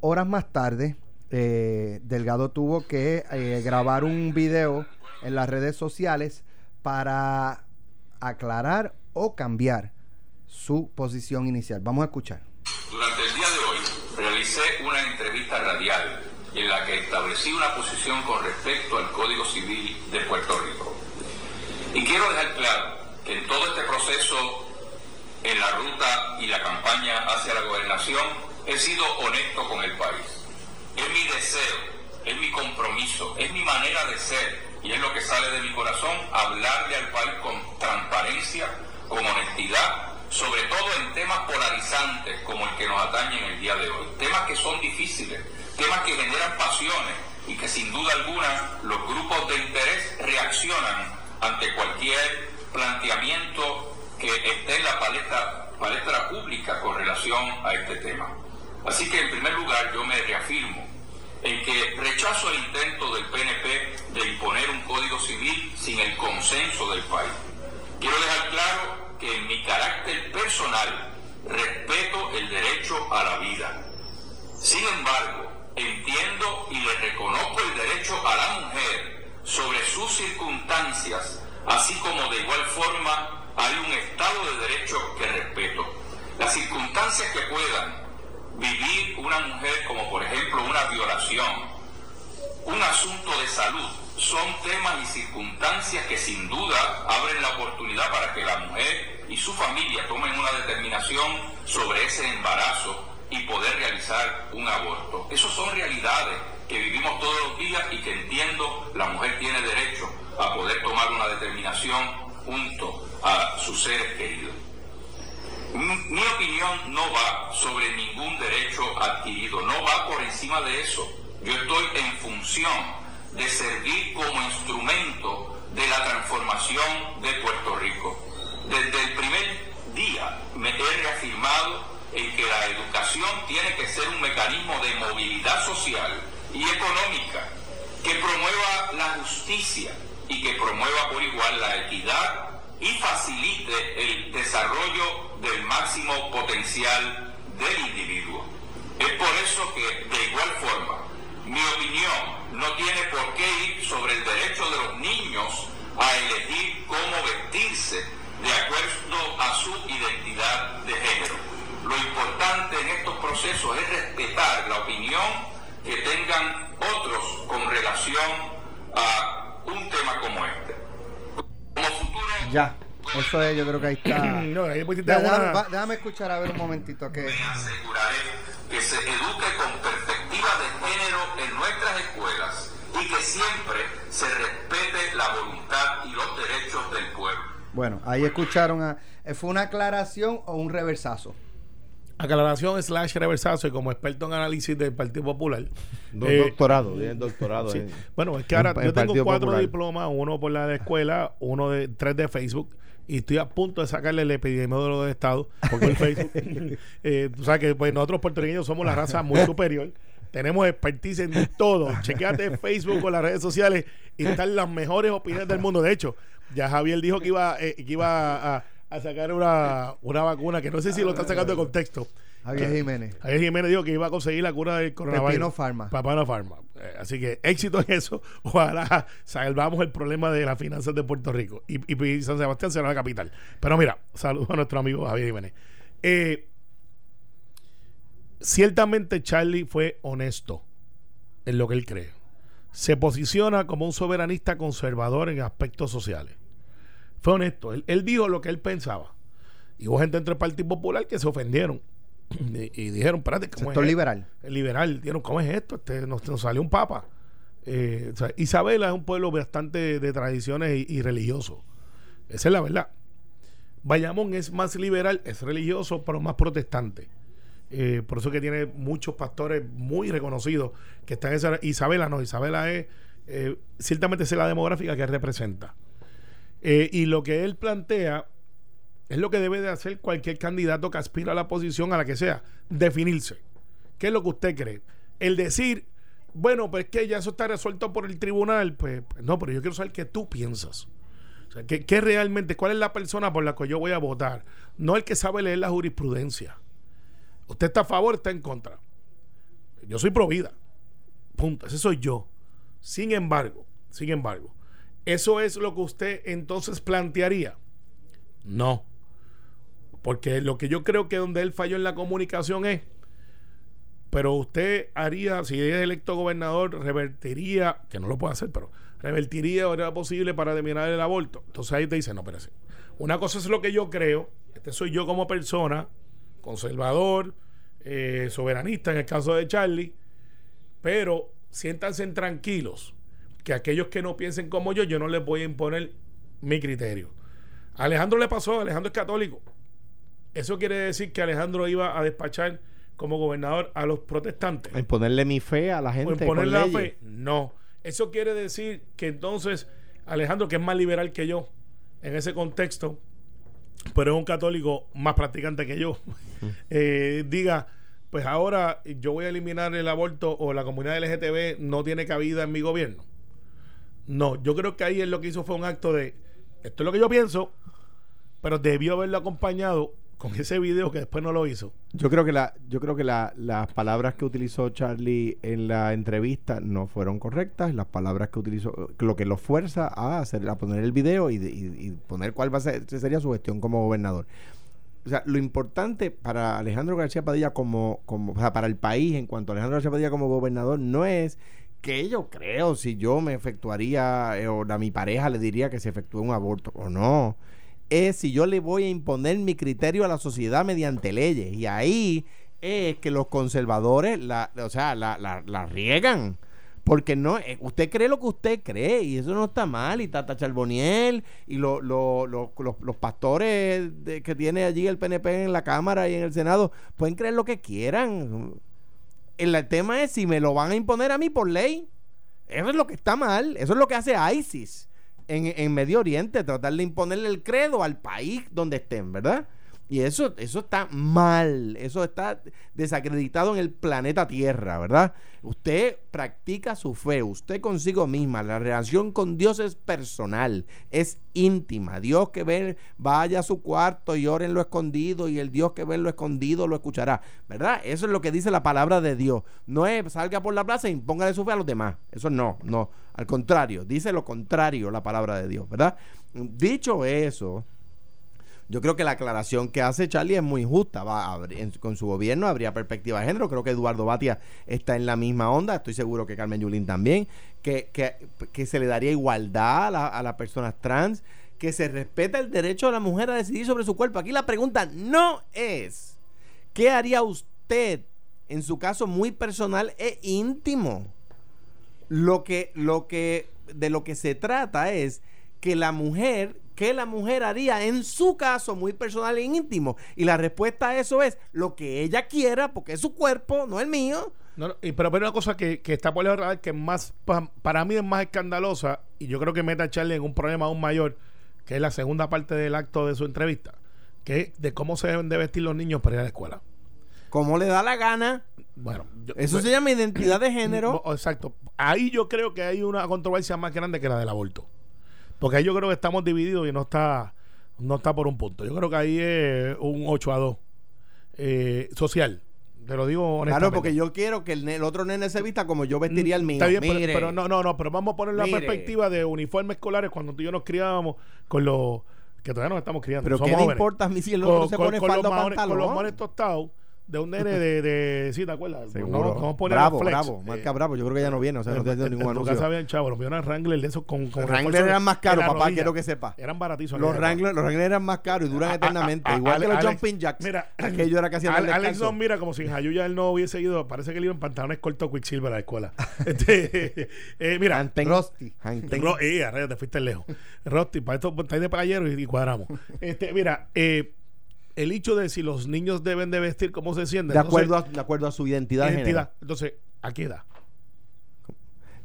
Horas más tarde, eh, Delgado tuvo que eh, grabar un video en las redes sociales para aclarar o cambiar su posición inicial. Vamos a escuchar. Durante el día de hoy realicé una entrevista radial en la que establecí una posición con respecto al Código Civil de Puerto Rico. Y quiero dejar claro que en todo este proceso, en la ruta y la campaña hacia la gobernación, he sido honesto con el país. Es mi deseo, es mi compromiso, es mi manera de ser y es lo que sale de mi corazón hablarle al país con transparencia, con honestidad, sobre todo en temas polarizantes como el que nos atañe en el día de hoy. Temas que son difíciles, temas que generan pasiones y que sin duda alguna los grupos de interés reaccionan ante cualquier planteamiento que esté en la palestra, palestra pública con relación a este tema. Así que en primer lugar yo me reafirmo en que rechazo el intento del PNP de imponer un código civil sin el consenso del país. Quiero dejar claro que en mi carácter personal respeto el derecho a la vida. Sin embargo, entiendo y le reconozco el derecho a la mujer sobre sus circunstancias, así como de igual forma hay un Estado de Derecho que respeto. Las circunstancias que puedan vivir una mujer como por ejemplo una violación, un asunto de salud, son temas y circunstancias que sin duda abren la oportunidad para que la mujer y su familia tomen una determinación sobre ese embarazo y poder realizar un aborto. Esas son realidades que vivimos todos los días y que entiendo la mujer tiene derecho a poder tomar una determinación junto a sus seres queridos. Mi, mi opinión no va sobre ningún derecho adquirido, no va por encima de eso. Yo estoy en función de servir como instrumento de la transformación de Puerto Rico. Desde el primer día me he reafirmado en que la educación tiene que ser un mecanismo de movilidad social y económica que promueva la justicia y que promueva por igual la equidad y facilite el desarrollo del máximo potencial del individuo. Es por eso que, de igual forma, mi opinión no tiene por qué ir sobre el derecho de los niños a elegir cómo vestirse de acuerdo a su identidad procesos es respetar la opinión que tengan otros con relación a un tema como este. Como futuro... Ya. Eso es, yo creo que ahí está. No, ahí pusiste Déjame, va- déjame escuchar a ver un momentito que. aseguraré que se eduque con perspectiva de género en nuestras escuelas y que siempre se respete la voluntad y los derechos del pueblo. Bueno, ahí escucharon a. ¿Fue una aclaración o un reversazo? Aclaración slash reversazo y como experto en análisis del Partido Popular. Do- eh, doctorado, tiene doctorado. Sí. en- Bueno, es que ahora en- yo tengo cuatro Popular. diplomas, uno por la de escuela, uno de tres de Facebook y estoy a punto de sacarle el epidemiólogo de Estado por Facebook. eh, tú sabes que pues, nosotros puertorriqueños somos la raza muy superior. Tenemos expertise en todo. Chequéate Facebook o las redes sociales y están las mejores opiniones del mundo. De hecho, ya Javier dijo que iba, eh, que iba a, a sacar una, una vacuna que no sé si lo están sacando de contexto. Javier Jiménez. Javier Jiménez dijo que iba a conseguir la cura del coronavirus. Pepino Pharma. Pepino Pharma. Eh, así que éxito en eso. Ojalá salvamos el problema de las finanzas de Puerto Rico. Y, y San Sebastián será la capital. Pero mira, saludos a nuestro amigo Javier Jiménez. Eh, ciertamente Charlie fue honesto en lo que él cree. Se posiciona como un soberanista conservador en aspectos sociales. Fue honesto. Él, él dijo lo que él pensaba. Y hubo gente entre el Partido Popular que se ofendieron. Y, y dijeron, espérate, ¿cómo Sector es esto? liberal. El liberal, dijeron, ¿cómo es esto? Este, nos, nos salió un papa. Eh, o sea, Isabela es un pueblo bastante de tradiciones y, y religioso. Esa es la verdad. Bayamón es más liberal, es religioso, pero más protestante. Eh, por eso que tiene muchos pastores muy reconocidos que están en esa. Isabela no, Isabela es eh, ciertamente es la demográfica que representa. Eh, y lo que él plantea es lo que debe de hacer cualquier candidato que aspira a la posición a la que sea, definirse. ¿Qué es lo que usted cree? El decir, bueno, pues que ya eso está resuelto por el tribunal, pues, pues no, pero yo quiero saber qué tú piensas. O sea, ¿qué, qué realmente, cuál es la persona por la que yo voy a votar? No el que sabe leer la jurisprudencia. ¿Usted está a favor está en contra? Yo soy pro vida. Punto. Ese soy yo. Sin embargo, sin embargo, ¿eso es lo que usted entonces plantearía? No. Porque lo que yo creo que donde él falló en la comunicación es, pero usted haría, si es electo gobernador, revertiría, que no lo puede hacer, pero revertiría o era posible para terminar el aborto. Entonces ahí te dice, no, espérese. Una cosa es lo que yo creo, este soy yo como persona, conservador, eh, soberanista en el caso de Charlie, pero siéntanse tranquilos, que aquellos que no piensen como yo, yo no les voy a imponer mi criterio. A Alejandro le pasó, Alejandro es católico. Eso quiere decir que Alejandro iba a despachar como gobernador a los protestantes. En ponerle mi fe a la gente. poner la fe. No. Eso quiere decir que entonces Alejandro, que es más liberal que yo en ese contexto, pero es un católico más practicante que yo, eh, diga, pues ahora yo voy a eliminar el aborto o la comunidad LGTB no tiene cabida en mi gobierno. No, yo creo que ahí él lo que hizo fue un acto de, esto es lo que yo pienso, pero debió haberlo acompañado con ese video que después no lo hizo. Yo creo que la, yo creo que la- las palabras que utilizó Charlie en la entrevista no fueron correctas. Las palabras que utilizó, lo que lo fuerza a hacer, a poner el video y, de- y- y poner cuál va a ser sería su gestión como gobernador. O sea, lo importante para Alejandro García Padilla como, como, o sea, para el país en cuanto a Alejandro García Padilla como gobernador no es ¿qué yo creo si yo me efectuaría eh, o a mi pareja le diría que se efectúe un aborto o no? Es si yo le voy a imponer mi criterio a la sociedad mediante leyes. Y ahí es que los conservadores, la, o sea, la, la, riegan. Porque no, eh, usted cree lo que usted cree y eso no está mal. Y Tata Charboniel y lo- lo- lo- los, los pastores de- que tiene allí el PNP en la Cámara y en el Senado pueden creer lo que quieran. El, tema es si me lo van a imponer a mí por ley. Eso es lo que está mal. Eso es lo que hace ISIS en, en Medio Oriente, tratar de imponerle el credo al país donde estén, ¿verdad? Y eso, eso está mal, eso está desacreditado en el planeta Tierra, ¿verdad? Usted practica su fe, usted consigo misma, la relación con Dios es personal, es íntima. Dios que ve, vaya a su cuarto y ore en lo escondido y el Dios que ve en lo escondido lo escuchará, ¿verdad? Eso es lo que dice la palabra de Dios. No es salga por la plaza y póngale su fe a los demás. Eso no, no. Al contrario, dice lo contrario la palabra de Dios, ¿verdad? Dicho eso, yo creo que la aclaración que hace Charlie es muy justa. Con su gobierno habría perspectiva de género. Creo que Eduardo Batia está en la misma onda. Estoy seguro que Carmen Yulín también. Que, que, que se le daría igualdad a las personas trans. Que se respeta el derecho de la mujer a decidir sobre su cuerpo. Aquí la pregunta no es: ¿qué haría usted en su caso muy personal e íntimo? Lo que, lo que, de lo que se trata es que la mujer, ¿qué la mujer haría en su caso muy personal e íntimo? Y la respuesta a eso es lo que ella quiera, porque es su cuerpo, no el mío. No, no, y- pero, pero una cosa que, que está por el radar que es más pa- para mí es más escandalosa y yo creo que mete a Charlie en un problema aún mayor que es la segunda parte del acto de su entrevista que es de cómo se deben de vestir los niños para ir a la escuela Como le da la gana. bueno yo- Eso se llama identidad de género. Exacto ahí yo creo que hay una controversia más grande que la del aborto porque ahí yo creo que estamos divididos y no está no está por un punto yo creo que ahí es un 8 a 2 eh, social te lo digo honestamente Claro, porque yo quiero que el, otro nene se vista como yo vestiría el mío. Está bien, pero- Mire. pero, no, no, no, pero vamos a poner la Mire. perspectiva de uniformes escolares cuando tú y yo nos criábamos con los que todavía nos estamos criando. Pero somos ¿qué le jóvenes. importa a mí si el Con- otro se con- pone con falda los maones- Con los pantalón? maones tostados de un nene de, de sí, ¿te acuerdas? Seguro. No, no poner bravo, flex. bravo, Eh, marca bravo. Yo creo que ya no viene, o sea, no estoy haciendo ningún en tu casa anuncio. habían chavos, los míos eran Wrangler de esos con, con Wrangler eran más caros, papá, rodilla. quiero que sepa. Eran baratísimos. Los Wrangler, los Wrangler eran más caros y duran a- eternamente. a- Igual Ale- que los Alex- jumping jacks. Mira, aquello era casi Al- Alex nos mira como si en Jayuya él no hubiese ido. Parece que él iba en pantalones cortos Quicksilver a la escuela. Este, eh, mira, Hanten. Rusty. Ro- eh, a te fuiste lejos. Rosti, para esto estáis de playero y, y cuadramos. Este, mira, eh, el hecho de si los niños deben de vestir cómo se sienten. De acuerdo, a, de acuerdo a su identidad, de identidad. Entonces, ¿a qué edad?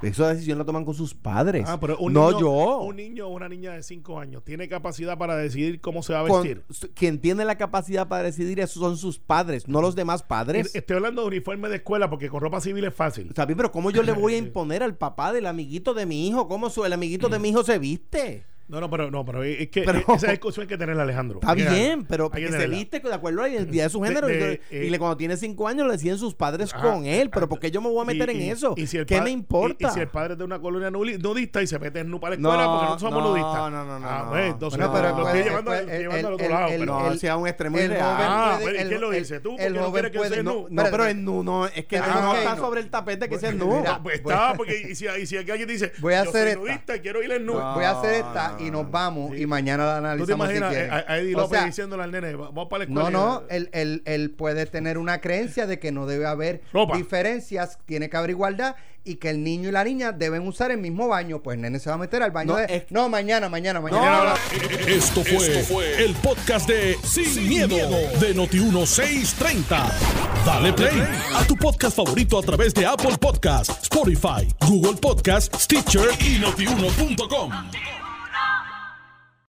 Esa decisión la toman con sus padres. Ah, pero un no niño, yo. Un niño o una niña de 5 años tiene capacidad para decidir cómo se va a Con- vestir. su- quien tiene la capacidad para decidir eso son sus padres, no los demás padres. Estoy hablando de uniforme de escuela porque con ropa civil es fácil. Bien, pero ¿cómo yo le voy a imponer al papá del amiguito de mi hijo? ¿Cómo su, el amiguito de mi hijo se viste? No, no, pero no, pero es que Pero- eh, esa discusión hay que tenerla, Alejandro. Está bien, pero que se viste de acuerdo a la identidad de su De- género. y de- eh, y le- cuando tiene cinco años le deciden sus padres Ajá. con él. Pero ¿por qué yo me voy a meter Y- en y- eso? si ¿Qué me importa? Y, si el padre es de una colonia nudista y se mete en nu para la escuela No, porque no somos no, nudistas. no, no, no, Ah, no. pues, entonces Bueno, pero lo estoy llevando, el- llevando al otro lado. el- pero- no, el- sea un extremo Ah, puede- pero ¿y el- quién lo dice? ¿Tú? el Porque no joven puede- no, nu. No, pero es nu, no, es que Ah, no está no. sobre el tapete que sea nu. pues voy- está, porque y si, alguien dice, Voy a esta. nudista y quiero ir en nu. Voy a hacer esta no, y no, nos vamos Sí. y mañana la ¿Tú te analizamos si imaginas quieren. a, a Eddie O López sea, diciéndole al nene, vamos para la escuela? No, no, él, él, él puede tener una creencia de que no debe haber Ropa. diferencias, tiene que haber igualdad y que el niño y la niña deben usar el mismo baño. Pues el nene se va a meter al baño No, de... es- No, mañana, mañana, mañana. Esto fue, el podcast de Sin, miedo, de Noti1630. Dale play a tu podcast favorito a través de Apple Podcasts, Spotify, Google Podcasts, Stitcher y notiuno.com.